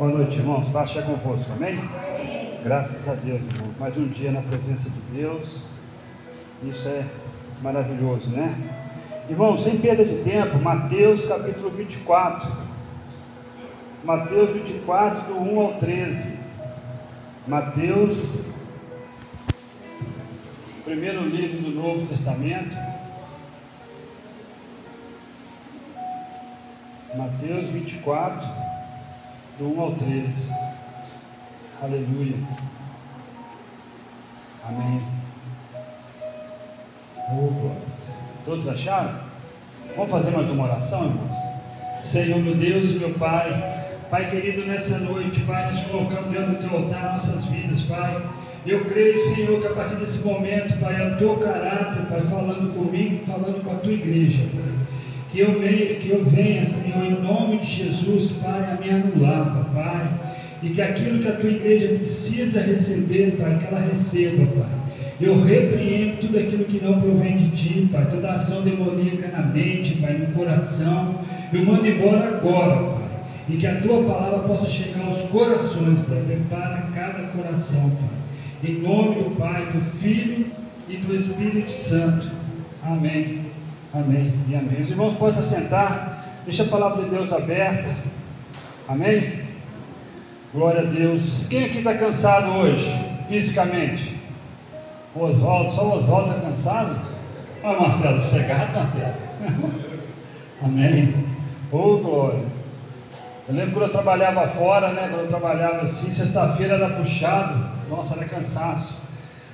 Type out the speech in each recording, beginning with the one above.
Boa noite, irmãos. Paz é convosco, amém? Graças a Deus, irmãos. Mais um dia na presença de Deus. Isso é maravilhoso, né? Irmãos, sem perda de tempo, Mateus capítulo 24. Mateus 24, do 1 ao 13. Mateus, primeiro livro do Novo Testamento. Mateus 24, do 1 ao 13. Aleluia. Amém. Oh, Todos acharam? Vamos fazer mais uma oração, irmãos? Senhor, meu Deus e meu Pai, Pai querido, nessa noite, Pai, nos colocamos dentro do teu altar nossas vidas, Pai. Eu creio, Senhor, que a partir desse momento, Pai, é o teu caráter, Pai, falando comigo, falando com a tua igreja, Pai. Que eu, venha, que eu venha, Senhor, em nome de Jesus, Pai, a me anular, Pai. E que aquilo que a tua igreja precisa receber, Pai, que ela receba, Pai. Eu repreendo tudo aquilo que não provém de ti, Pai. Toda ação demoníaca na mente, Pai, no coração. Eu mando embora agora, Pai. E que a tua palavra possa chegar aos corações, Pai. Prepara cada coração, Pai. Em nome do Pai, do Filho e do Espírito Santo. Amém. Amém e amém. Os irmãos podem assentar. Deixa a palavra de Deus aberta. Amém? Glória a Deus. Quem aqui está cansado hoje, fisicamente? O Oswaldo, só o Oswaldo está cansado? Olha, Marcelo, sossegado, Marcelo. Amém. Ô, oh, glória. Eu lembro quando eu trabalhava fora, né? Quando eu trabalhava assim, sexta-feira era puxado. Nossa, era cansaço.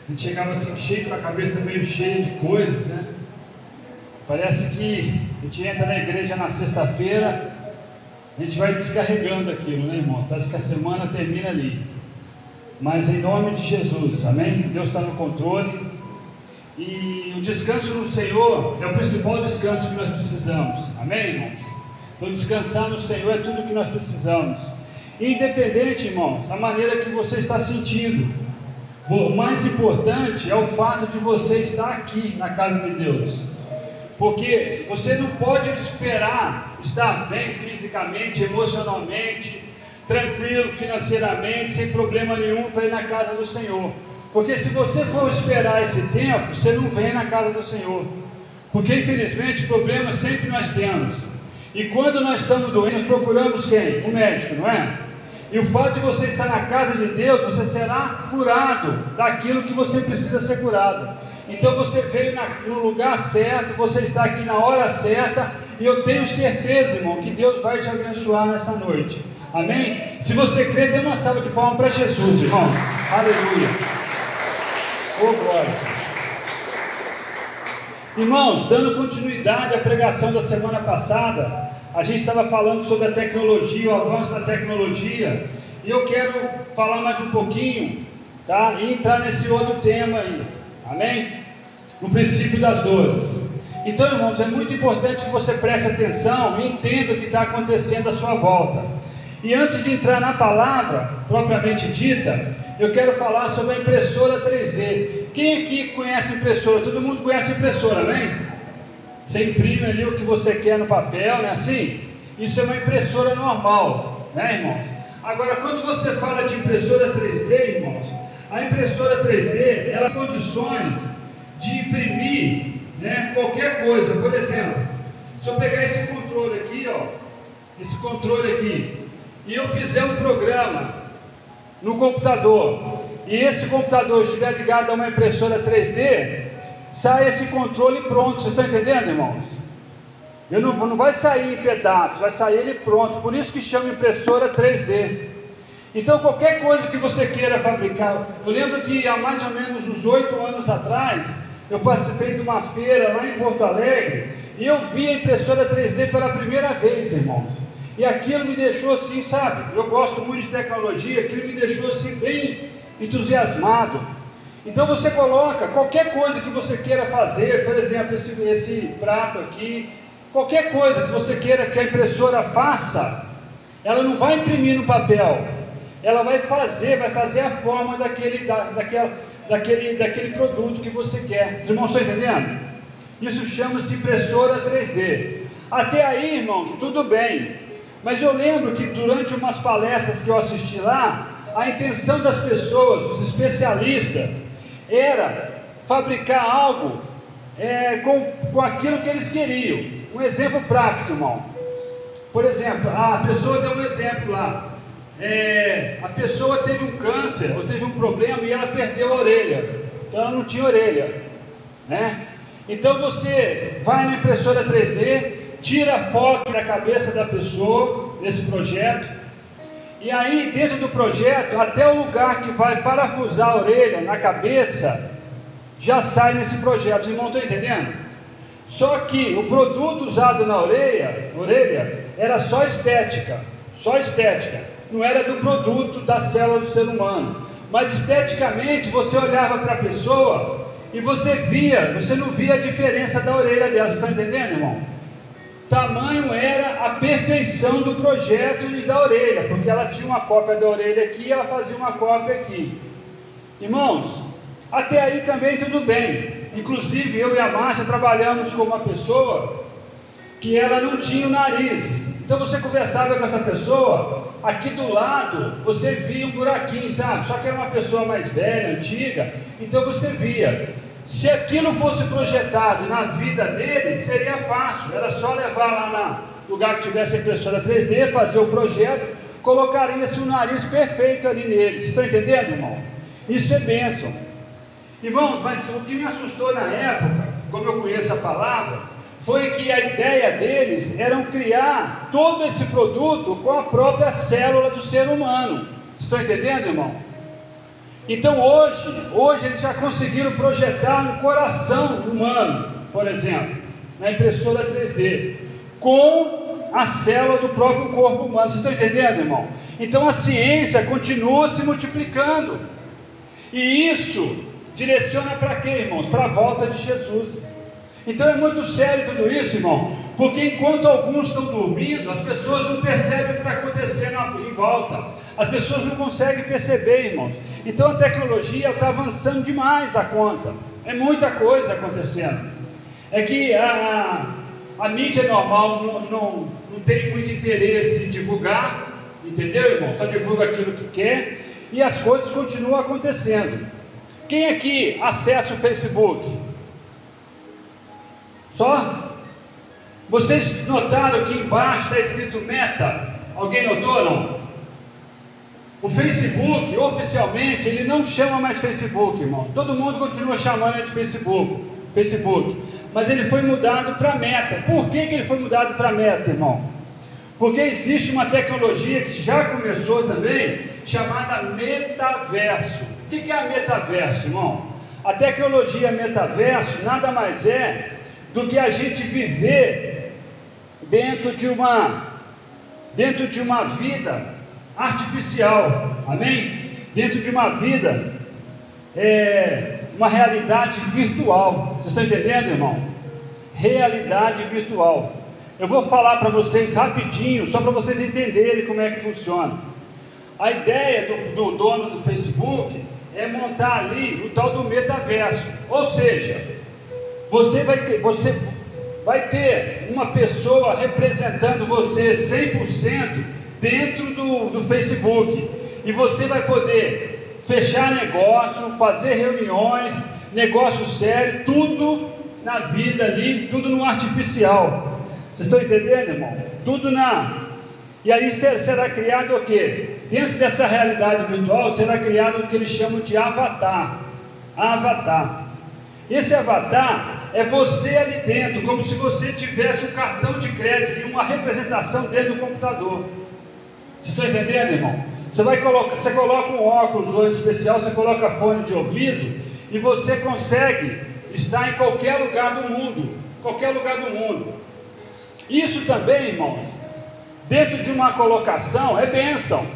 A gente chegava assim, cheio com a cabeça meio cheia de coisas, né? Parece que a gente entra na igreja na sexta-feira, a gente vai descarregando aquilo, né, irmão? Parece que a semana termina ali. Mas em nome de Jesus, amém? Deus está no controle. E o descanso no Senhor é o principal descanso que nós precisamos, amém, irmãos? Então, descansar no Senhor é tudo que nós precisamos. Independente, irmãos, da maneira que você está sentindo. O mais importante é o fato de você estar aqui na casa de Deus. Porque você não pode esperar estar bem fisicamente, emocionalmente, tranquilo financeiramente, sem problema nenhum para ir na casa do Senhor. Porque se você for esperar esse tempo, você não vem na casa do Senhor. Porque infelizmente problemas sempre nós temos. E quando nós estamos doentes, procuramos quem? O médico, não é? E o fato de você estar na casa de Deus, você será curado daquilo que você precisa ser curado. Então você veio na, no lugar certo, você está aqui na hora certa, e eu tenho certeza, irmão, que Deus vai te abençoar nessa noite. Amém? Se você crê, dê uma salva de palmas para Jesus, irmão. Aleluia. Oh, glória. Irmãos, dando continuidade à pregação da semana passada, a gente estava falando sobre a tecnologia, o avanço da tecnologia, e eu quero falar mais um pouquinho, tá? E entrar nesse outro tema aí. Amém? No princípio das dores. Então, irmãos, é muito importante que você preste atenção e entenda o que está acontecendo à sua volta. E antes de entrar na palavra propriamente dita, eu quero falar sobre a impressora 3D. Quem aqui conhece impressora? Todo mundo conhece impressora, amém? Você imprime ali o que você quer no papel, não é assim? Isso é uma impressora normal, né, irmãos? Agora, quando você fala de impressora 3D, irmãos, a impressora 3D, ela tem condições de imprimir né, qualquer coisa. Por exemplo, se eu pegar esse controle aqui, ó, esse controle aqui, e eu fizer um programa no computador, e esse computador estiver ligado a uma impressora 3D, sai esse controle pronto. Vocês estão entendendo, irmãos? Ele não, não vai sair em pedaços, vai sair ele pronto. Por isso que chama impressora 3D. Então, qualquer coisa que você queira fabricar, eu lembro que há mais ou menos uns oito anos atrás, eu participei de uma feira lá em Porto Alegre e eu vi a impressora 3D pela primeira vez, irmãos. E aquilo me deixou assim, sabe? Eu gosto muito de tecnologia, aquilo me deixou assim bem entusiasmado. Então você coloca qualquer coisa que você queira fazer, por exemplo, esse, esse prato aqui, qualquer coisa que você queira que a impressora faça, ela não vai imprimir no papel, ela vai fazer, vai fazer a forma daquele, da, daquela, daquele, daquele produto que você quer. Os irmãos estão entendendo? Isso chama-se impressora 3D. Até aí, irmãos, tudo bem. Mas eu lembro que durante umas palestras que eu assisti lá, a intenção das pessoas, dos especialistas, era fabricar algo é, com, com aquilo que eles queriam. Um exemplo prático, irmão. Por exemplo, a pessoa deu um exemplo lá. É, a pessoa teve um câncer ou teve um problema e ela perdeu a orelha. Então ela não tinha orelha. Né? Então você vai na impressora 3D, tira a foto da cabeça da pessoa nesse projeto, e aí dentro do projeto, até o lugar que vai parafusar a orelha na cabeça, já sai nesse projeto. Os irmãos estão entendendo? Só que o produto usado na orelha, orelha era só estética, só estética, não era do produto da célula do ser humano. Mas esteticamente você olhava para a pessoa e você via, você não via a diferença da orelha dela. Estão entendendo, irmão? Tamanho era a perfeição do projeto e da orelha, porque ela tinha uma cópia da orelha aqui e ela fazia uma cópia aqui. Irmãos, até aí também tudo bem. Inclusive eu e a Márcia trabalhamos com uma pessoa que ela não tinha o nariz. Então você conversava com essa pessoa, aqui do lado você via um buraquinho, sabe? Só que era uma pessoa mais velha, antiga, então você via. Se aquilo fosse projetado na vida dele, seria fácil, era só levar lá no lugar que tivesse impressora 3D, fazer o projeto, colocaria-se um nariz perfeito ali nele. Vocês estão entendendo, irmão? Isso é bênção. Irmãos, mas o que me assustou na época, como eu conheço a palavra, foi que a ideia deles era criar todo esse produto com a própria célula do ser humano. Estão entendendo, irmão? Então hoje, hoje eles já conseguiram projetar um coração humano, por exemplo, na impressora 3D, com a célula do próprio corpo humano. Vocês estão entendendo, irmão? Então a ciência continua se multiplicando. E isso direciona para quê, irmãos? Para a volta de Jesus. Então é muito sério tudo isso, irmão, porque enquanto alguns estão dormindo, as pessoas não percebem o que está acontecendo em volta. As pessoas não conseguem perceber, irmãos. Então a tecnologia está avançando demais da conta. É muita coisa acontecendo. É que a, a mídia normal não, não, não tem muito interesse em divulgar, entendeu, irmão? Só divulga aquilo que quer e as coisas continuam acontecendo. Quem aqui acessa o Facebook? Só? Vocês notaram que embaixo está escrito meta? Alguém notou não? O Facebook, oficialmente, ele não chama mais Facebook, irmão. Todo mundo continua chamando de Facebook, Facebook. Mas ele foi mudado para Meta. Por que, que ele foi mudado para Meta, irmão? Porque existe uma tecnologia que já começou também, chamada metaverso. O que, que é a metaverso, irmão? A tecnologia metaverso nada mais é do que a gente viver dentro de uma dentro de uma vida artificial, amém? Dentro de uma vida, é, uma realidade virtual. Vocês estão entendendo, irmão? Realidade virtual. Eu vou falar para vocês rapidinho, só para vocês entenderem como é que funciona. A ideia do, do dono do Facebook é montar ali o tal do metaverso. Ou seja, você vai ter, você vai ter uma pessoa representando você 100% dentro do, do Facebook. E você vai poder fechar negócio, fazer reuniões, negócio sério, tudo na vida ali, tudo no artificial. Vocês estão entendendo, irmão? Tudo na. E aí será criado o quê? Dentro dessa realidade virtual será criado o que eles chamam de avatar. Avatar. Esse avatar é você ali dentro, como se você tivesse um cartão de crédito e uma representação dentro do computador. Vocês estão entendendo, irmão? Você, vai colocar, você coloca um óculos hoje especial, você coloca fone de ouvido e você consegue estar em qualquer lugar do mundo. Qualquer lugar do mundo. Isso também, irmãos, dentro de uma colocação é bênção.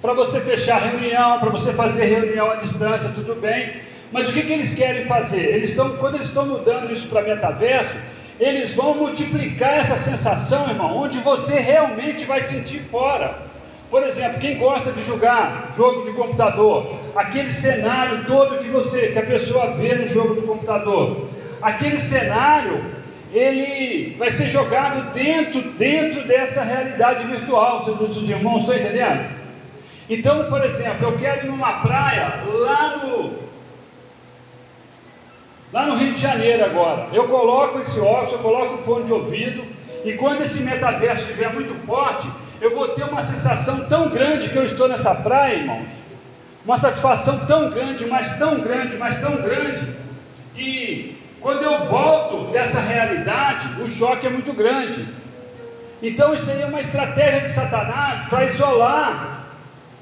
Para você fechar reunião, para você fazer reunião à distância, tudo bem. Mas o que, que eles querem fazer? Eles estão, quando eles estão mudando isso para metaverso, eles vão multiplicar essa sensação, irmão, onde você realmente vai sentir fora. Por exemplo, quem gosta de jogar jogo de computador, aquele cenário todo que você, que a pessoa vê no jogo do computador, aquele cenário, ele vai ser jogado dentro, dentro dessa realidade virtual. Os irmãos estão entendendo? Então, por exemplo, eu quero ir numa praia lá no, lá no Rio de Janeiro agora. Eu coloco esse óculos, eu coloco o fone de ouvido, e quando esse metaverso estiver muito forte, eu vou ter uma sensação tão grande que eu estou nessa praia, irmãos. Uma satisfação tão grande, mas tão grande, mas tão grande, que quando eu volto dessa realidade, o choque é muito grande. Então isso aí é uma estratégia de Satanás para isolar,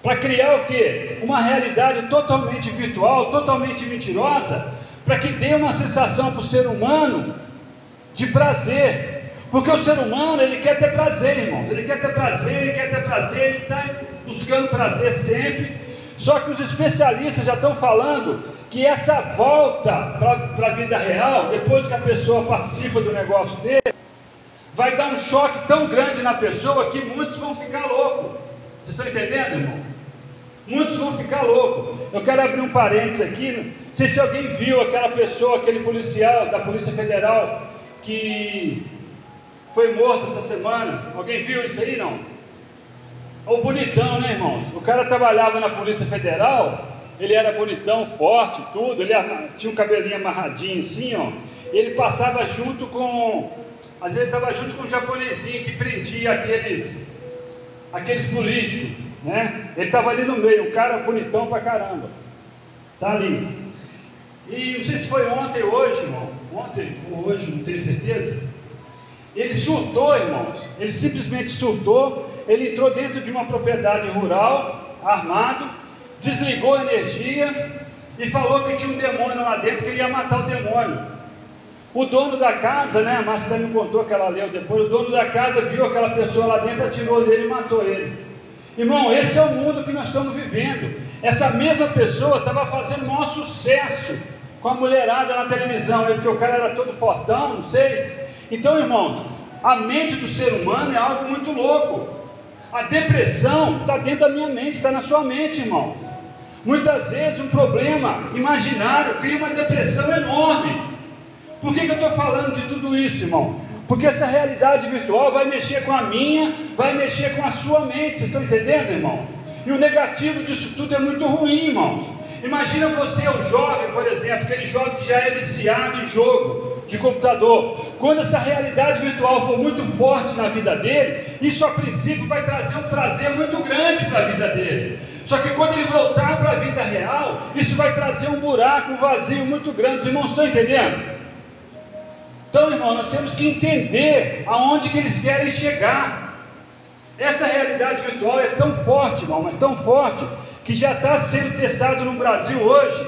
para criar o que? Uma realidade totalmente virtual, totalmente mentirosa, para que dê uma sensação para o ser humano de prazer. Porque o ser humano ele quer ter prazer, irmãos. Ele quer ter prazer, ele quer ter prazer, ele está buscando prazer sempre. Só que os especialistas já estão falando que essa volta para a vida real, depois que a pessoa participa do negócio dele, vai dar um choque tão grande na pessoa que muitos vão ficar loucos. Vocês estão entendendo, irmão? Muitos vão ficar loucos. Eu quero abrir um parênteses aqui. Não sei se alguém viu aquela pessoa, aquele policial da Polícia Federal que foi morto essa semana. Alguém viu isso aí? Não? O bonitão, né, irmãos? O cara trabalhava na Polícia Federal ele era bonitão, forte, tudo, ele tinha um cabelinho amarradinho assim, ó. Ele passava junto com, às vezes estava junto com um japonesinho que prendia aqueles, aqueles políticos, né? Ele estava ali no meio, um cara bonitão pra caramba. Tá ali. E não sei se foi ontem ou hoje, irmão. Ontem ou hoje, não tenho certeza. Ele surtou, irmãos. Ele simplesmente surtou. Ele entrou dentro de uma propriedade rural, armado, desligou a energia e falou que tinha um demônio lá dentro, que ele ia matar o demônio. O dono da casa, né, a Márcia me contou que ela leu depois, o dono da casa viu aquela pessoa lá dentro, atirou nele e matou ele. Irmão, esse é o mundo que nós estamos vivendo. Essa mesma pessoa estava fazendo maior sucesso com a mulherada na televisão, porque o cara era todo fortão, não sei. Então, irmãos, a mente do ser humano é algo muito louco. A depressão está dentro da minha mente, está na sua mente, irmão. Muitas vezes um problema imaginário cria uma depressão enorme. Por que, que eu estou falando de tudo isso, irmão? Porque essa realidade virtual vai mexer com a minha, vai mexer com a sua mente, vocês estão entendendo, irmão? E o negativo disso tudo é muito ruim, irmãos. Imagina você, o jovem, por exemplo, aquele jovem que já é viciado em jogo de computador. Quando essa realidade virtual for muito forte na vida dele, isso a princípio vai trazer um prazer muito grande para a vida dele. Só que quando ele voltar para a vida real, isso vai trazer um buraco, um vazio muito grande. Os irmãos estão entendendo? Então, irmão, nós temos que entender aonde que eles querem chegar. Essa realidade virtual é tão forte, irmão, mas tão forte, que já está sendo testado no Brasil hoje.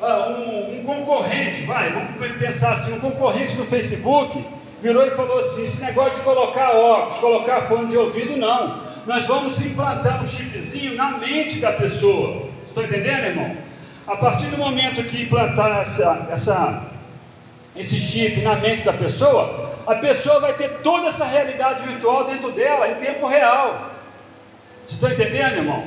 Uh, um, um, concorrente, vai, vamos pensar assim, um concorrente do Facebook virou e falou assim: esse negócio de colocar óculos, colocar fone de ouvido, não nós vamos implantar um chipzinho na mente da pessoa. Estão entendendo, irmão? A partir do momento que implantar essa, essa, esse chip na mente da pessoa, a pessoa vai ter toda essa realidade virtual dentro dela, em tempo real. Vocês estão entendendo, irmão?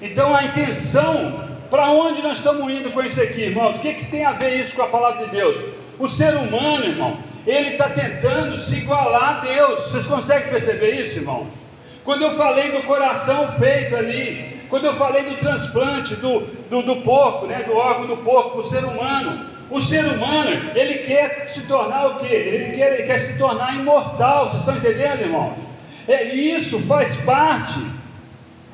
Então a intenção, para onde nós estamos indo com isso aqui, irmãos? O que, que tem a ver isso com a palavra de Deus? O ser humano, irmão, ele está tentando se igualar a Deus. Vocês conseguem perceber isso, irmãos? quando eu falei do coração feito ali, quando eu falei do transplante do, do, do porco, né, do órgão do porco para o ser humano, o ser humano, ele quer se tornar o quê? Ele quer, ele quer se tornar imortal, vocês estão entendendo, irmãos? É, isso faz parte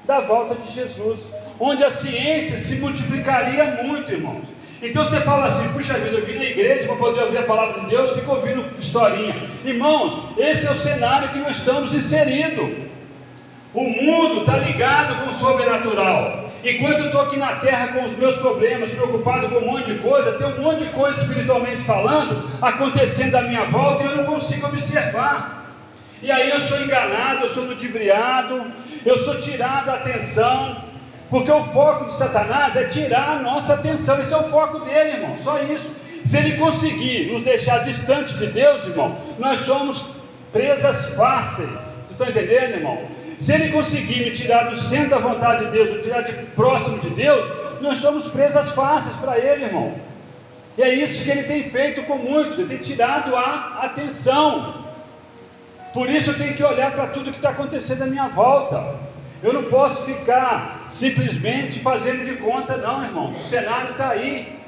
da volta de Jesus, onde a ciência se multiplicaria muito, irmãos. Então você fala assim, puxa vida, eu vim na igreja para poder ouvir a palavra de Deus, fico ouvindo historinha. Irmãos, esse é o cenário que nós estamos inseridos. O mundo está ligado com o sobrenatural. Enquanto eu estou aqui na terra com os meus problemas, preocupado com um monte de coisa, tem um monte de coisa espiritualmente falando acontecendo à minha volta e eu não consigo observar. E aí eu sou enganado, eu sou ludibriado, eu sou tirado a atenção, porque o foco de Satanás é tirar a nossa atenção, esse é o foco dele, irmão, só isso. Se ele conseguir nos deixar distantes de Deus, irmão, nós somos presas fáceis. Vocês estão entendendo, irmão? Se ele conseguir me tirar do centro da vontade de Deus, me tirar de próximo de Deus, nós somos presas fáceis para ele, irmão. E é isso que ele tem feito com muitos, ele tem tirado a atenção. Por isso eu tenho que olhar para tudo que está acontecendo à minha volta. Eu não posso ficar simplesmente fazendo de conta, não, irmãos. O cenário está aí.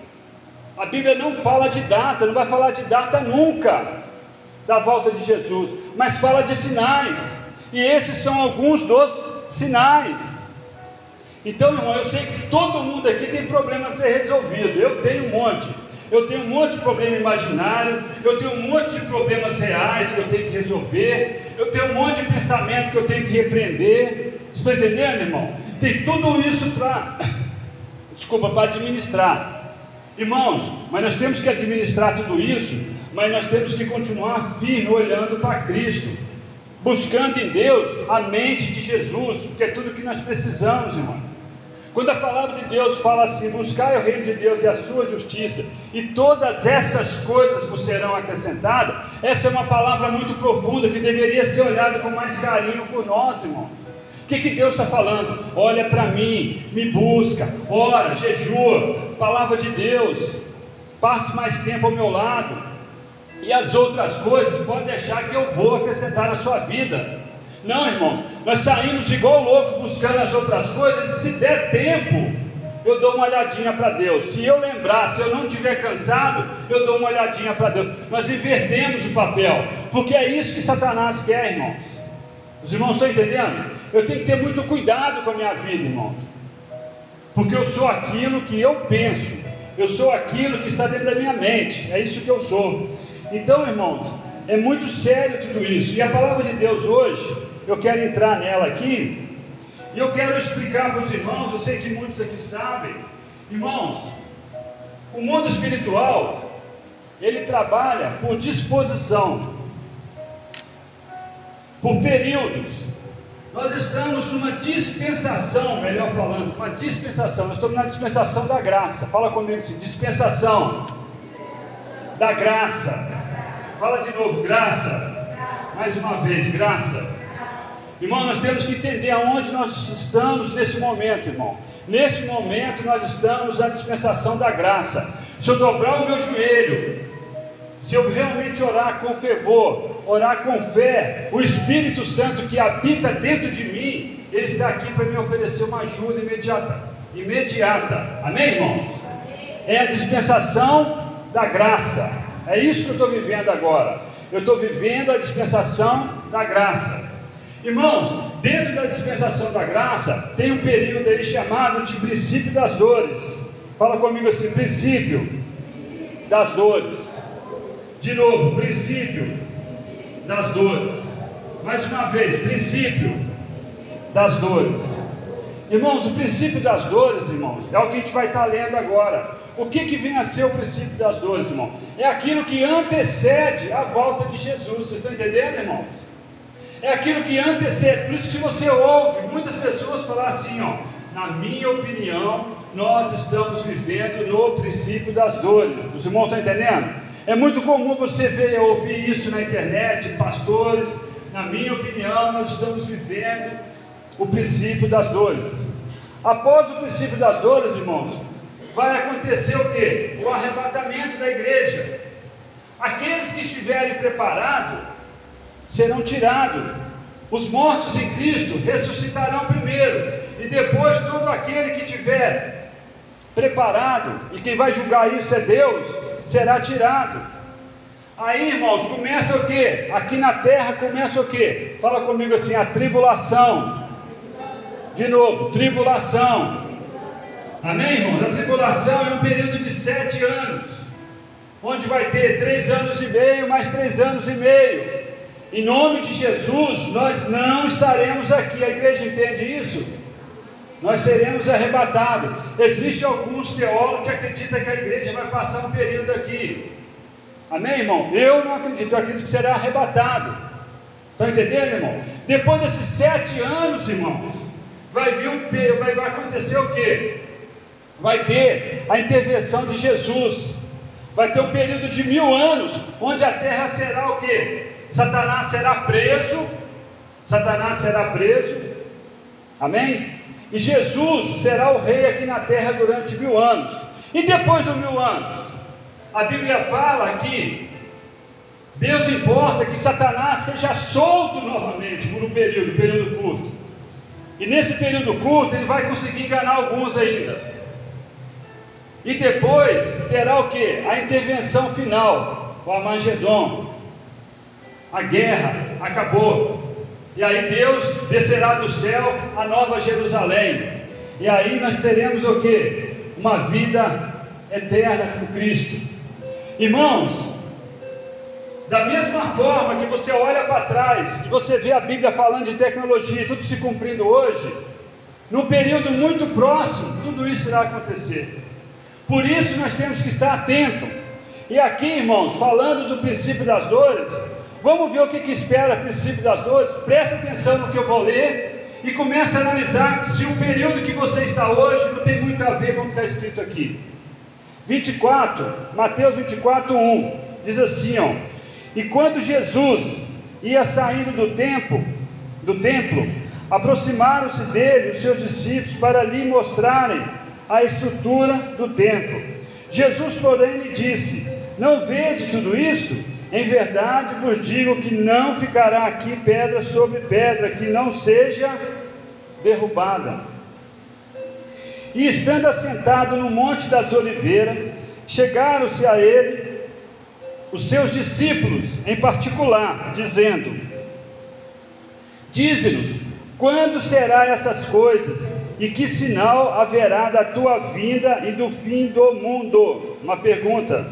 A Bíblia não fala de data, não vai falar de data nunca da volta de Jesus, mas fala de sinais. E esses são alguns dos sinais. Então, irmão, eu sei que todo mundo aqui tem problema a ser resolvido. Eu tenho um monte. Eu tenho um monte de problema imaginário, eu tenho um monte de problemas reais que eu tenho que resolver, eu tenho um monte de pensamento que eu tenho que repreender. Estão entendendo, irmão? Tem tudo isso para, desculpa, para administrar. Irmãos, mas nós temos que administrar tudo isso, mas nós temos que continuar firme olhando para Cristo, buscando em Deus a mente de Jesus, porque é tudo que nós precisamos, irmão. Quando a palavra de Deus fala assim: buscai o reino de Deus e a sua justiça, e todas essas coisas vos serão acrescentadas, essa é uma palavra muito profunda que deveria ser olhada com mais carinho por nós, irmão. O que, que Deus está falando? Olha para mim, me busca, ora, jejua, palavra de Deus, passe mais tempo ao meu lado, e as outras coisas pode deixar que eu vou acrescentar na sua vida. Não, irmãos, nós saímos igual louco buscando as outras coisas, se der tempo, eu dou uma olhadinha para Deus. Se eu lembrar, se eu não estiver cansado, eu dou uma olhadinha para Deus. Nós invertemos o papel, porque é isso que Satanás quer, irmãos. Os irmãos estão entendendo? Eu tenho que ter muito cuidado com a minha vida, irmãos, porque eu sou aquilo que eu penso, eu sou aquilo que está dentro da minha mente, é isso que eu sou. Então, irmãos, é muito sério tudo isso, e a palavra de Deus hoje, eu quero entrar nela aqui, e eu quero explicar para os irmãos, eu sei que muitos aqui sabem, irmãos, o mundo espiritual, ele trabalha por disposição, por períodos. Nós estamos numa dispensação, melhor falando, uma dispensação. Nós estamos na dispensação da graça. Fala comigo assim: dispensação da graça. Fala de novo, graça. Mais uma vez, graça. Irmão, nós temos que entender aonde nós estamos nesse momento, irmão. Nesse momento nós estamos na dispensação da graça. Se eu dobrar o meu joelho, se eu realmente orar com fervor, orar com fé, o Espírito Santo que habita dentro de mim, ele está aqui para me oferecer uma ajuda imediata. Imediata. Amém, irmãos? É a dispensação da graça. É isso que eu estou vivendo agora. Eu estou vivendo a dispensação da graça. Irmãos, dentro da dispensação da graça, tem um período aí chamado de princípio das dores. Fala comigo assim: princípio das dores. De novo, princípio das dores. Mais uma vez, princípio das dores. Irmãos, o princípio das dores, irmãos, é o que a gente vai estar lendo agora. O que, que vem a ser o princípio das dores, irmão? É aquilo que antecede a volta de Jesus. Vocês estão entendendo, irmão? É aquilo que antecede. Por isso que você ouve muitas pessoas falar assim, ó. Na minha opinião, nós estamos vivendo no princípio das dores. Os irmãos estão entendendo? É muito comum você ver, ouvir isso na internet, pastores. Na minha opinião, nós estamos vivendo o princípio das dores. Após o princípio das dores, irmãos, vai acontecer o que? O arrebatamento da igreja. Aqueles que estiverem preparados serão tirados. Os mortos em Cristo ressuscitarão primeiro, e depois todo aquele que tiver preparado, e quem vai julgar isso é Deus, será tirado. Aí, irmãos, começa o que? Aqui na terra começa o que? Fala comigo assim: a tribulação. De novo, tribulação. Amém, irmãos? A tribulação é um período de sete anos, onde vai ter três anos e meio, mais três anos e meio. Em nome de Jesus, nós não estaremos aqui. A igreja entende isso? Nós seremos arrebatados. Existem alguns teólogos que acreditam que a igreja vai passar um período aqui. Amém, irmão? Eu não acredito, eu acredito que será arrebatado. Estão entendendo, irmão? Depois desses sete anos, irmão, vai vir um vai acontecer o quê? Vai ter a intervenção de Jesus. Vai ter um período de mil anos, onde a terra será o quê? Satanás será preso. Satanás será preso. Amém? E Jesus será o rei aqui na terra durante mil anos. E depois dos mil anos? A Bíblia fala que Deus importa que Satanás seja solto novamente por um período, período curto. E nesse período curto ele vai conseguir enganar alguns ainda. E depois terá o que? A intervenção final, o Amagedon. A guerra acabou. E aí Deus descerá do céu a nova Jerusalém. E aí nós teremos o que? Uma vida eterna com Cristo. Irmãos, da mesma forma que você olha para trás e você vê a Bíblia falando de tecnologia e tudo se cumprindo hoje, num período muito próximo, tudo isso irá acontecer. Por isso nós temos que estar atentos. E aqui, irmãos, falando do princípio das dores, vamos ver o que, que espera o princípio das dores. Preste atenção no que eu vou ler e comece a analisar se o período que você está hoje não tem muito a ver com o que está escrito aqui. 24, Mateus 24, 1, diz assim: ó, E quando Jesus ia saindo do templo, do templo, aproximaram-se dele os seus discípulos para lhe mostrarem a estrutura do templo. Jesus, porém, lhe disse: Não vede tudo isso? Em verdade vos digo que não ficará aqui pedra sobre pedra que não seja derrubada. E estando assentado no Monte das Oliveiras, chegaram-se a ele os seus discípulos, em particular, dizendo: Dize-nos, quando será essas coisas? E que sinal haverá da tua vinda e do fim do mundo? Uma pergunta.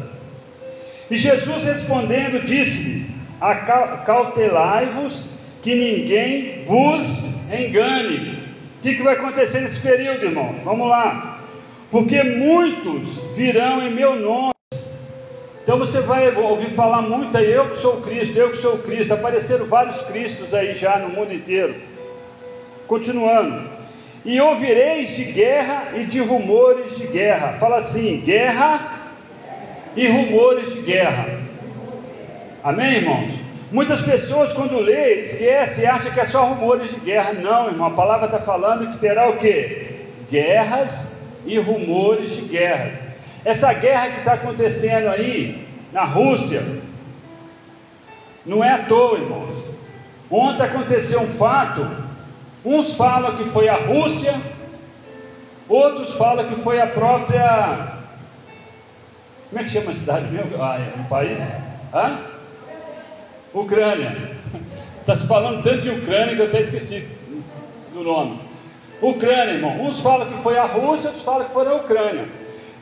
E Jesus respondendo, disse-lhe: Acautelai-vos que ninguém vos engane. O que, que vai acontecer nesse período, irmão? Vamos lá. Porque muitos virão em meu nome. Então você vai ouvir falar muito aí, eu que sou Cristo, eu que sou Cristo. Apareceram vários Cristos aí já no mundo inteiro. Continuando e ouvireis de guerra e de rumores de guerra. Fala assim: guerra e rumores de guerra. Amém, irmãos? Muitas pessoas, quando lê, esquece e acha que é só rumores de guerra. Não, irmão, a palavra está falando que terá o que? Guerras e rumores de guerras. Essa guerra que está acontecendo aí na Rússia, não é à toa, irmãos. Ontem aconteceu um fato Uns falam que foi a Rússia, outros falam que foi a própria. Como é que chama a cidade mesmo? Ah, é um país? Hã? Ucrânia. Está se falando tanto de Ucrânia que eu até esqueci do nome. Ucrânia, irmão. Uns falam que foi a Rússia, outros falam que foi a Ucrânia.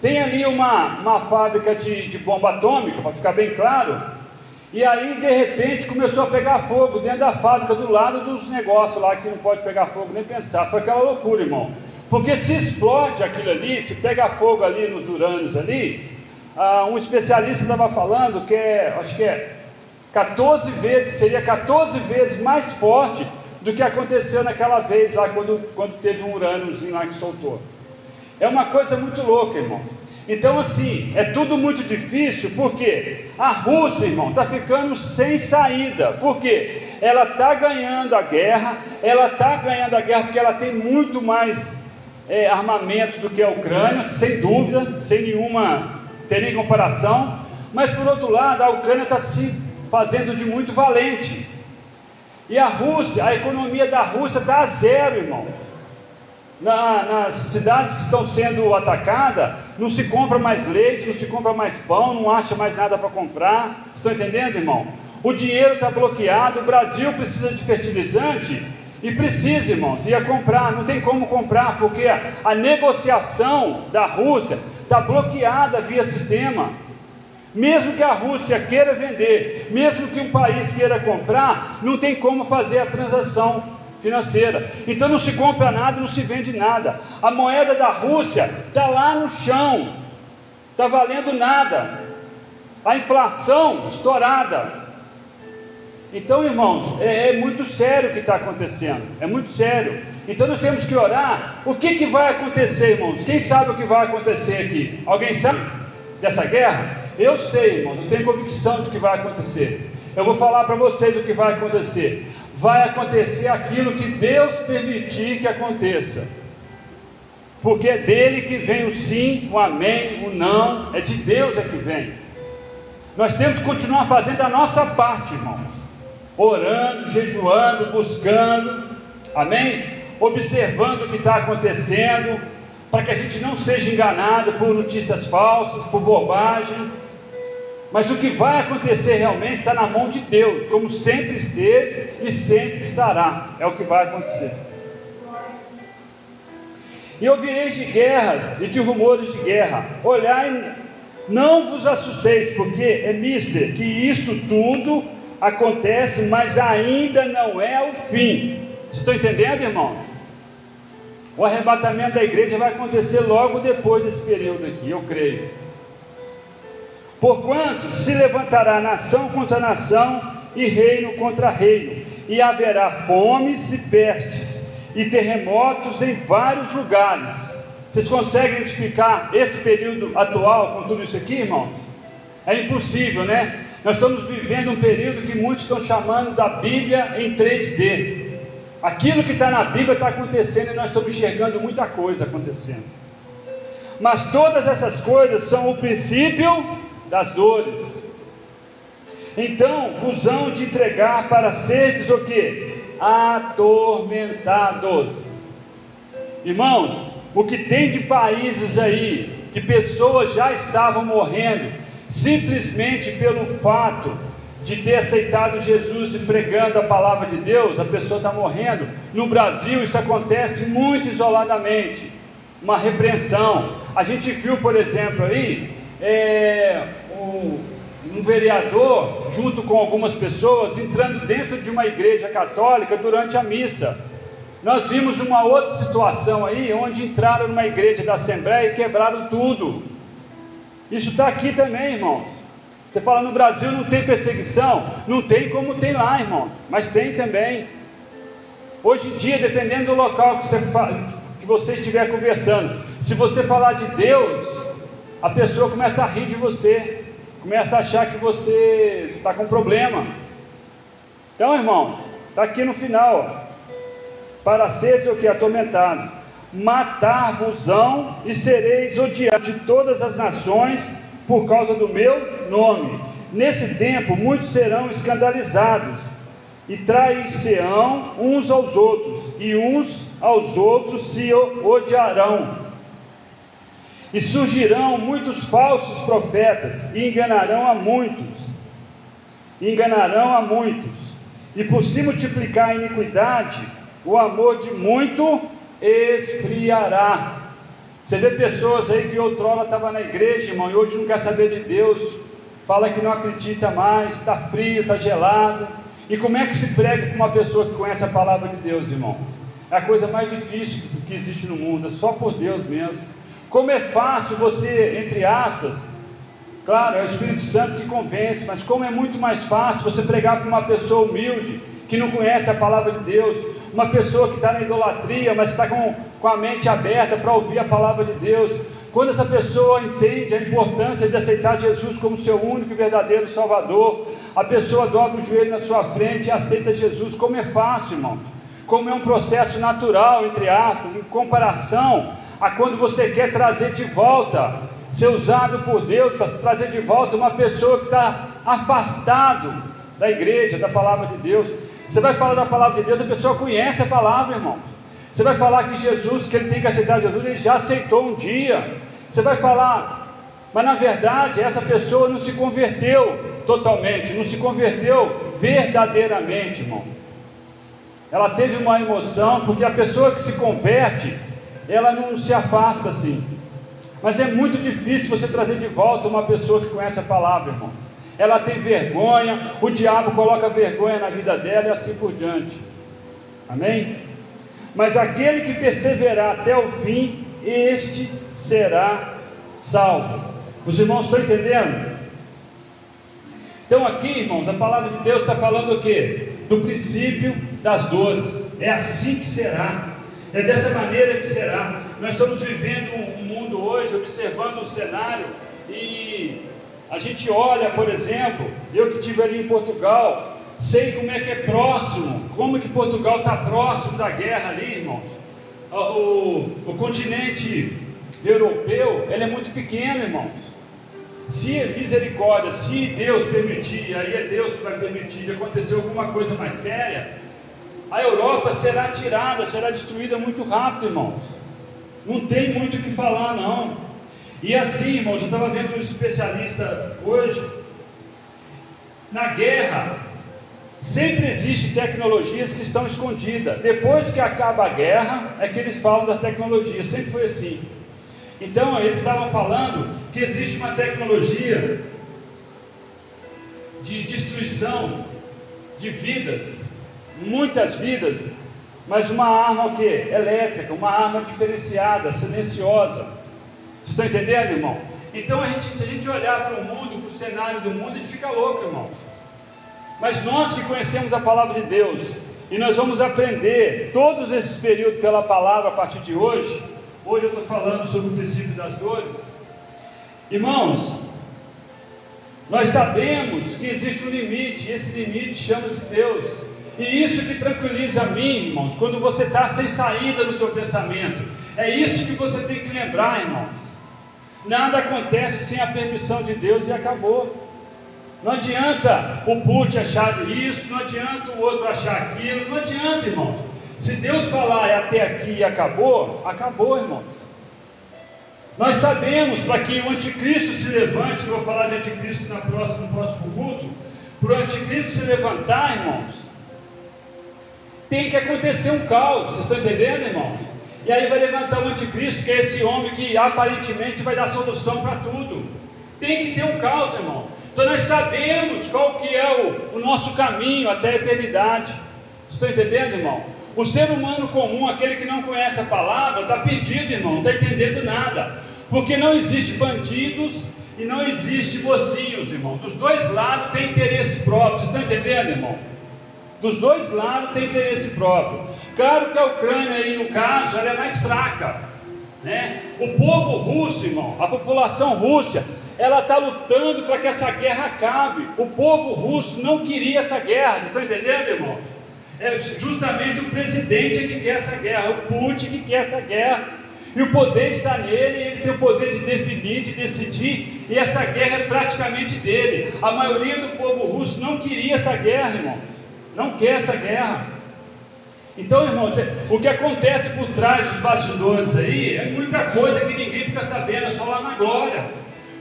Tem ali uma, uma fábrica de, de bomba atômica, para ficar bem claro, e aí, de repente, começou a pegar fogo dentro da fábrica, do lado dos negócios lá que não pode pegar fogo nem pensar. Foi aquela loucura, irmão. Porque se explode aquilo ali, se pega fogo ali nos urânios ali, ah, um especialista estava falando que é, acho que é 14 vezes, seria 14 vezes mais forte do que aconteceu naquela vez lá quando, quando teve um urâniozinho lá que soltou. É uma coisa muito louca, irmão. Então, assim, é tudo muito difícil, porque a Rússia, irmão, está ficando sem saída, porque ela está ganhando a guerra, ela está ganhando a guerra porque ela tem muito mais é, armamento do que a Ucrânia, sem dúvida, sem nenhuma, tem nem comparação, mas por outro lado, a Ucrânia está se fazendo de muito valente, e a Rússia, a economia da Rússia está a zero, irmão na, nas cidades que estão sendo atacadas, não se compra mais leite, não se compra mais pão, não acha mais nada para comprar. Estão entendendo, irmão? O dinheiro está bloqueado, o Brasil precisa de fertilizante e precisa, irmãos, ia comprar, não tem como comprar, porque a, a negociação da Rússia está bloqueada via sistema. Mesmo que a Rússia queira vender, mesmo que um país queira comprar, não tem como fazer a transação financeira. Então não se compra nada, não se vende nada. A moeda da Rússia está lá no chão, está valendo nada. A inflação estourada. Então, irmãos, é, é muito sério o que está acontecendo. É muito sério. Então nós temos que orar. O que, que vai acontecer, irmãos? Quem sabe o que vai acontecer aqui? Alguém sabe dessa guerra? Eu sei, irmãos, eu tenho convicção de que vai acontecer. Eu vou falar para vocês o que vai acontecer vai acontecer aquilo que Deus permitir que aconteça. Porque é dele que vem o sim, o amém, o não, é de Deus é que vem. Nós temos que continuar fazendo a nossa parte, irmãos. Orando, jejuando, buscando, amém? Observando o que está acontecendo, para que a gente não seja enganado por notícias falsas, por bobagem. Mas o que vai acontecer realmente está na mão de Deus, como sempre esteve e sempre estará. É o que vai acontecer. E ouvireis de guerras e de rumores de guerra. Olhai não vos assusteis, porque é mister que isto tudo acontece, mas ainda não é o fim. Estão entendendo, irmão? O arrebatamento da igreja vai acontecer logo depois desse período aqui, eu creio. Porquanto se levantará nação contra nação e reino contra reino, e haverá fomes e pestes e terremotos em vários lugares vocês conseguem identificar esse período atual com tudo isso aqui, irmão? É impossível, né? Nós estamos vivendo um período que muitos estão chamando da Bíblia em 3D. Aquilo que está na Bíblia está acontecendo e nós estamos enxergando muita coisa acontecendo. Mas todas essas coisas são o princípio das dores. Então vos hão de entregar para seres o que? Atormentados. Irmãos, o que tem de países aí que pessoas já estavam morrendo simplesmente pelo fato de ter aceitado Jesus e pregando a palavra de Deus, a pessoa está morrendo. No Brasil isso acontece muito isoladamente, uma repreensão. A gente viu, por exemplo, aí é, um, vereador junto com algumas pessoas entrando dentro de uma igreja católica durante a missa nós vimos uma outra situação aí, onde entraram numa igreja da Assembleia e quebraram tudo. Isso está aqui também, irmãos. Você fala no Brasil não tem perseguição, não tem como tem lá, irmãos, mas tem também. Hoje em dia, dependendo do local que você, que você estiver conversando, se você falar de Deus, a pessoa começa a rir de você, começa a achar que você está com problema. Então, irmãos, está aqui no final para seres o que atormentado. Matar-vos-ão e sereis odiados de todas as nações por causa do meu nome. Nesse tempo muitos serão escandalizados e trair-se-ão uns aos outros, e uns aos outros se odiarão. E surgirão muitos falsos profetas e enganarão a muitos. Enganarão a muitos. E por se multiplicar a iniquidade, o amor de muito esfriará. Você vê pessoas aí que outrora estava na igreja, irmão, e hoje não quer saber de Deus, fala que não acredita mais, está frio, está gelado. E como é que se prega para uma pessoa que conhece a palavra de Deus, irmão? É a coisa mais difícil que existe no mundo, é só por Deus mesmo. Como é fácil você, entre aspas, claro, é o Espírito Santo que convence, mas como é muito mais fácil você pregar para uma pessoa humilde, que não conhece a palavra de Deus, uma pessoa que está na idolatria, mas está com, com a mente aberta para ouvir a palavra de Deus. Quando essa pessoa entende a importância de aceitar Jesus como seu único e verdadeiro Salvador, a pessoa dobra o joelho na sua frente e aceita Jesus, como é fácil, irmão. Como é um processo natural, entre aspas, em comparação a quando você quer trazer de volta, ser usado por Deus para trazer de volta uma pessoa que está afastado da igreja, da palavra de Deus. Você vai falar da palavra de Deus, a pessoa conhece a palavra, irmão. Você vai falar que Jesus, que ele tem que aceitar Jesus, ele já aceitou um dia. Você vai falar, mas na verdade essa pessoa não se converteu totalmente, não se converteu verdadeiramente, irmão. Ela teve uma emoção, porque a pessoa que se converte, ela não se afasta assim. Mas é muito difícil você trazer de volta uma pessoa que conhece a palavra, irmão ela tem vergonha, o diabo coloca vergonha na vida dela e assim por diante. Amém? Mas aquele que perseverar até o fim, este será salvo. Os irmãos estão entendendo? Então, aqui, irmãos, a palavra de Deus está falando o que? Do princípio das dores. É assim que será. É dessa maneira que será. Nós estamos vivendo um mundo hoje, observando o cenário e a gente olha, por exemplo, eu que estive ali em Portugal, sei como é que é próximo, como que Portugal está próximo da guerra ali, irmãos. O, o continente europeu, ele é muito pequeno, irmãos. Se é misericórdia, se Deus permitir, aí é Deus que vai permitir acontecer alguma coisa mais séria, a Europa será tirada, será destruída muito rápido, irmãos. Não tem muito o que falar, não. E assim, irmãos, eu estava vendo um especialista hoje. Na guerra, sempre existe tecnologias que estão escondidas. Depois que acaba a guerra, é que eles falam da tecnologia. Sempre foi assim. Então, eles estavam falando que existe uma tecnologia de destruição de vidas, muitas vidas, mas uma arma o quê? Elétrica, uma arma diferenciada, silenciosa. Estão entendendo, irmão? Então, a gente, se a gente olhar para o mundo, para o cenário do mundo, a gente fica louco, irmão. Mas nós que conhecemos a palavra de Deus, e nós vamos aprender todos esses períodos pela palavra a partir de hoje. Hoje eu estou falando sobre o princípio das dores. Irmãos, nós sabemos que existe um limite, e esse limite chama-se Deus. E isso que tranquiliza a mim, irmãos, quando você está sem saída no seu pensamento. É isso que você tem que lembrar, irmãos. Nada acontece sem a permissão de Deus e acabou. Não adianta o Putin achar isso, não adianta o outro achar aquilo, não adianta, irmãos. Se Deus falar é até aqui e acabou, acabou, irmãos. Nós sabemos para que o anticristo se levante, eu vou falar de anticristo na próxima, no próximo culto, para o anticristo se levantar, irmãos, tem que acontecer um caos, vocês estão entendendo, irmãos? E aí vai levantar o anticristo, que é esse homem que aparentemente vai dar solução para tudo. Tem que ter um caos, irmão. Então nós sabemos qual que é o, o nosso caminho até a eternidade. Vocês estão entendendo, irmão? O ser humano comum, aquele que não conhece a palavra, está perdido, irmão, não está entendendo nada. Porque não existe bandidos e não existe mocinhos, irmão. Dos dois lados tem interesse próprio. Vocês estão entendendo, irmão? Dos dois lados tem interesse próprio. Claro que a Ucrânia aí, no caso, ela é mais fraca. Né? O povo russo, irmão, a população russa, ela está lutando para que essa guerra acabe. O povo russo não queria essa guerra. Vocês estão entendendo, irmão? É justamente o presidente que quer essa guerra, o Putin que quer essa guerra. E o poder está nele, ele tem o poder de definir, de decidir, e essa guerra é praticamente dele. A maioria do povo russo não queria essa guerra, irmão. Não quer essa guerra. Então, irmãos, o que acontece por trás dos bastidores aí é muita coisa que ninguém fica sabendo, é só lá na glória.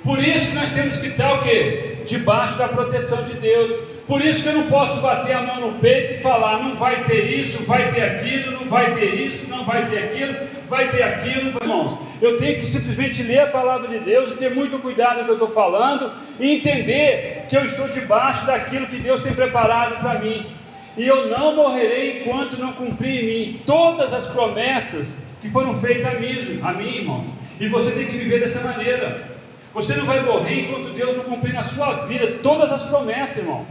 Por isso que nós temos que estar o quê? Debaixo da proteção de Deus. Por isso que eu não posso bater a mão no peito e falar, não vai ter isso, vai ter aquilo, não vai ter isso, não vai ter aquilo, vai ter aquilo, irmãos. Eu tenho que simplesmente ler a palavra de Deus e ter muito cuidado no que eu estou falando e entender que eu estou debaixo daquilo que Deus tem preparado para mim. E eu não morrerei enquanto não cumprir em mim todas as promessas que foram feitas a mim, a mim, irmão. E você tem que viver dessa maneira. Você não vai morrer enquanto Deus não cumprir na sua vida todas as promessas, irmão.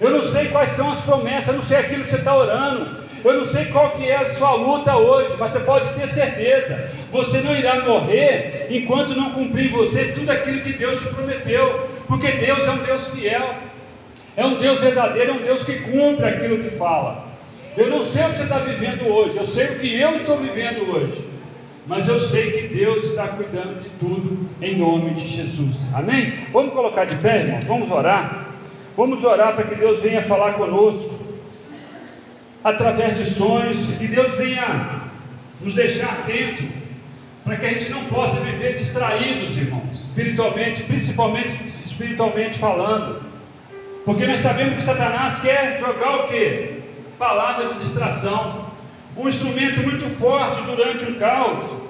Eu não sei quais são as promessas, eu não sei aquilo que você está orando. Eu não sei qual que é a sua luta hoje, mas você pode ter certeza, você não irá morrer enquanto não cumprir você tudo aquilo que Deus te prometeu, porque Deus é um Deus fiel, é um Deus verdadeiro, é um Deus que cumpre aquilo que fala. Eu não sei o que você está vivendo hoje, eu sei o que eu estou vivendo hoje, mas eu sei que Deus está cuidando de tudo em nome de Jesus. Amém? Vamos colocar de pé, irmãos, vamos orar. Vamos orar para que Deus venha falar conosco através de sonhos, que Deus venha nos deixar atento, para que a gente não possa viver distraídos, irmãos, espiritualmente, principalmente espiritualmente falando, porque nós sabemos que Satanás quer jogar o que? Palavra de distração, um instrumento muito forte durante um caos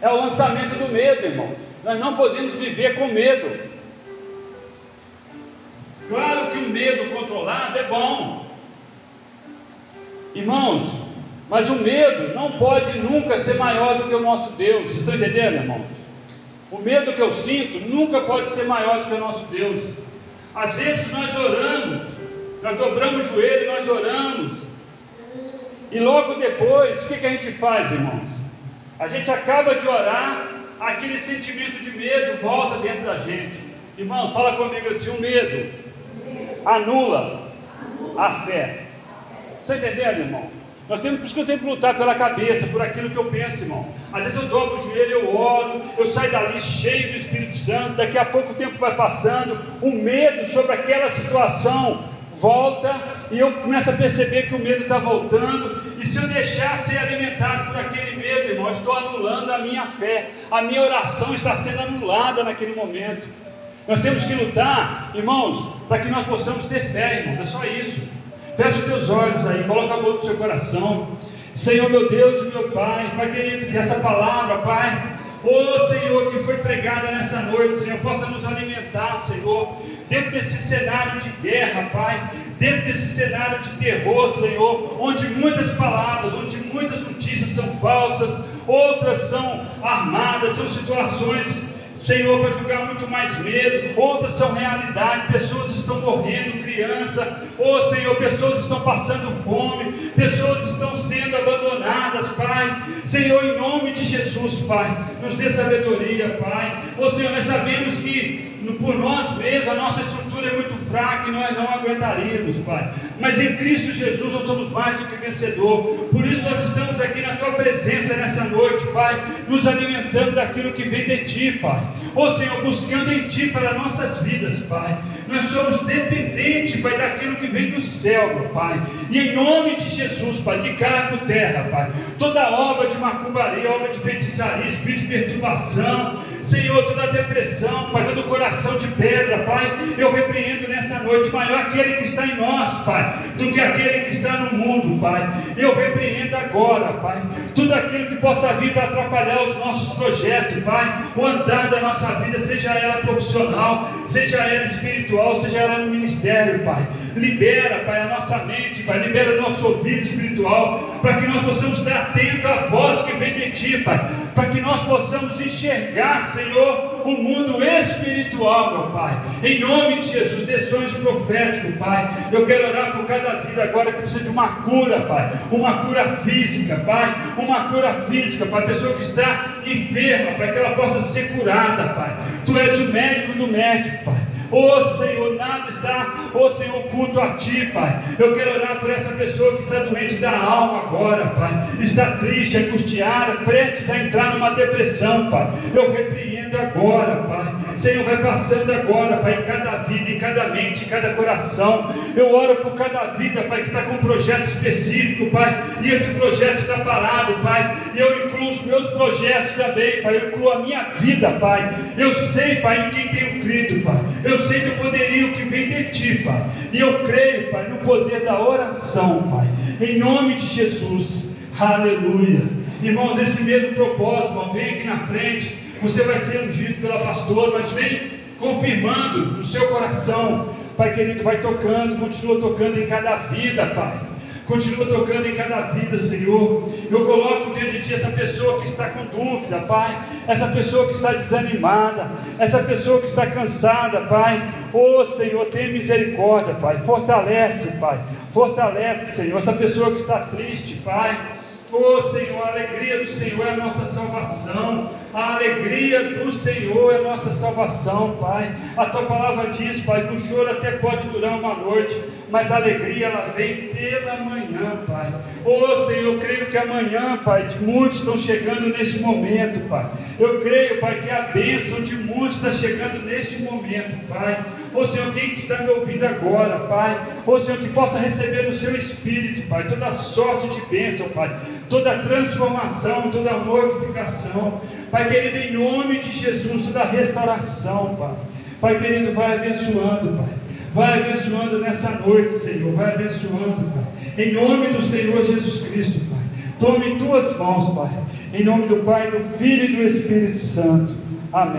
é o lançamento do medo, irmãos. Nós não podemos viver com medo. Claro que o medo controlado é bom, irmãos, mas o medo não pode nunca ser maior do que o nosso Deus. Vocês estão entendendo, irmãos? O medo que eu sinto nunca pode ser maior do que o nosso Deus. Às vezes nós oramos, nós dobramos o joelho, nós oramos, e logo depois, o que, que a gente faz, irmãos? A gente acaba de orar, aquele sentimento de medo volta dentro da gente. Irmãos, fala comigo assim: o medo anula a fé. Você entendendo, irmão? Nós temos, por isso que eu tenho que lutar pela cabeça, por aquilo que eu penso, irmão. Às vezes eu dobro o joelho, eu oro, eu saio dali cheio do Espírito Santo, daqui a pouco o tempo vai passando, o medo sobre aquela situação volta e eu começo a perceber que o medo está voltando, e se eu deixar ser alimentado por aquele medo, irmão, estou anulando a minha fé, a minha oração está sendo anulada naquele momento. Nós temos que lutar, irmãos, para que nós possamos ter fé, irmão, é só isso. Feche os teus olhos aí, coloca a mão no seu coração. Senhor meu Deus e meu Pai, Pai querido, que essa palavra, Pai, oh Senhor, que foi pregada nessa noite, Senhor, possa nos alimentar, Senhor, dentro desse cenário de guerra, Pai, dentro desse cenário de terror, Senhor, onde muitas palavras, onde muitas notícias são falsas, outras são armadas, são situações Senhor, para julgar muito mais medo, outras são realidade, pessoas estão morrendo, criança, oh Senhor, pessoas estão passando fome, pessoas estão sendo abandonadas, Pai, Senhor, em nome de Jesus, Pai, nos dê sabedoria, Pai, oh Senhor, nós sabemos que por nós mesmos a nossa estrutura é muito fraca e nós não aguentaríamos, Pai, mas em Cristo Jesus nós somos mais do que vencedor, por isso nós estamos aqui na Tua presença nessa noite, Pai, nos alimentando daquilo que vem de Ti, Pai. Oh, Senhor, buscando em Ti para nossas vidas, Pai. Nós somos dependentes, Pai, daquilo que vem do céu, meu Pai. E em nome de Jesus, Pai, de cargo terra, Pai. Toda obra de macumbaria, obra de feitiçaria, espírito de perturbação, Senhor, toda depressão, Pai, todo coração de pedra, Pai, eu repreendo nessa noite, maior aquele que está em nós, Pai, do que aquele que está no mundo, Pai. Eu repreendo agora, Pai, tudo aquilo que possa vir para atrapalhar os nossos projetos, Pai, o andar da nossa vida, seja ela profissional, seja ela espiritual, seja ela no ministério, Pai. Libera, Pai, a nossa mente, Pai, libera o nosso ouvido espiritual, para que nós possamos estar atentos à voz que vem de Ti, Pai, para que nós possamos enxergar, Senhor, o mundo espiritual, meu Pai. Em nome de Jesus, dê sonhos proféticos, Pai. Eu quero orar por cada vida agora que precisa de uma cura, Pai. Uma cura física, Pai. Uma cura física, Pai. Pessoa que está enferma, Pai, que ela possa ser curada, Pai. Tu és o médico do médico, Pai. Oh Senhor, nada está, oh Senhor, oculto a Ti, Pai. Eu quero orar por essa pessoa que está doente da alma agora, Pai. Está triste, angustiada, prestes a entrar numa depressão, Pai. Eu repreendo agora, Pai. Senhor, vai passando agora, Pai, em cada vida, em cada mente, em cada coração. Eu oro por cada vida, Pai, que está com um projeto específico, Pai. E esse projeto está parado, Pai. E eu incluo os meus projetos também, Pai. Eu incluo a minha vida, Pai. Eu sei, Pai, em quem tenho crido, Pai. Eu eu sei do poderio que vem de ti, Pai. E eu creio, Pai, no poder da oração, Pai. Em nome de Jesus. Aleluia. Irmão, desse mesmo propósito, irmão, vem aqui na frente. Você vai ser ungido pela pastora, mas vem confirmando no seu coração. Pai querido, vai tocando, continua tocando em cada vida, Pai. Continua tocando em cada vida, Senhor. Eu coloco diante de Ti essa pessoa que está com dúvida, Pai. Essa pessoa que está desanimada. Essa pessoa que está cansada, Pai. Oh, Senhor, tenha misericórdia, Pai. Fortalece, Pai. Fortalece, Senhor. Essa pessoa que está triste, Pai. Oh Senhor, a alegria do Senhor é a nossa salvação. A alegria do Senhor é a nossa salvação, Pai. A tua palavra diz, Pai, que o choro até pode durar uma noite, mas a alegria ela vem pela manhã, Pai. Oh Senhor, eu creio que amanhã, Pai, muitos estão chegando neste momento, Pai. Eu creio, Pai, que a bênção de muitos está chegando neste momento, Pai. Oh Senhor, quem está me ouvindo agora, Pai. Oh Senhor, que possa receber no seu espírito, Pai, toda sorte de bênção, Pai toda transformação, toda modificação. Pai querido, em nome de Jesus, toda restauração, Pai. Pai querido, vai abençoando, Pai. Vai abençoando nessa noite, Senhor. Vai abençoando, Pai. Em nome do Senhor Jesus Cristo, Pai. Tome em tuas mãos, Pai. Em nome do Pai, do Filho e do Espírito Santo. Amém.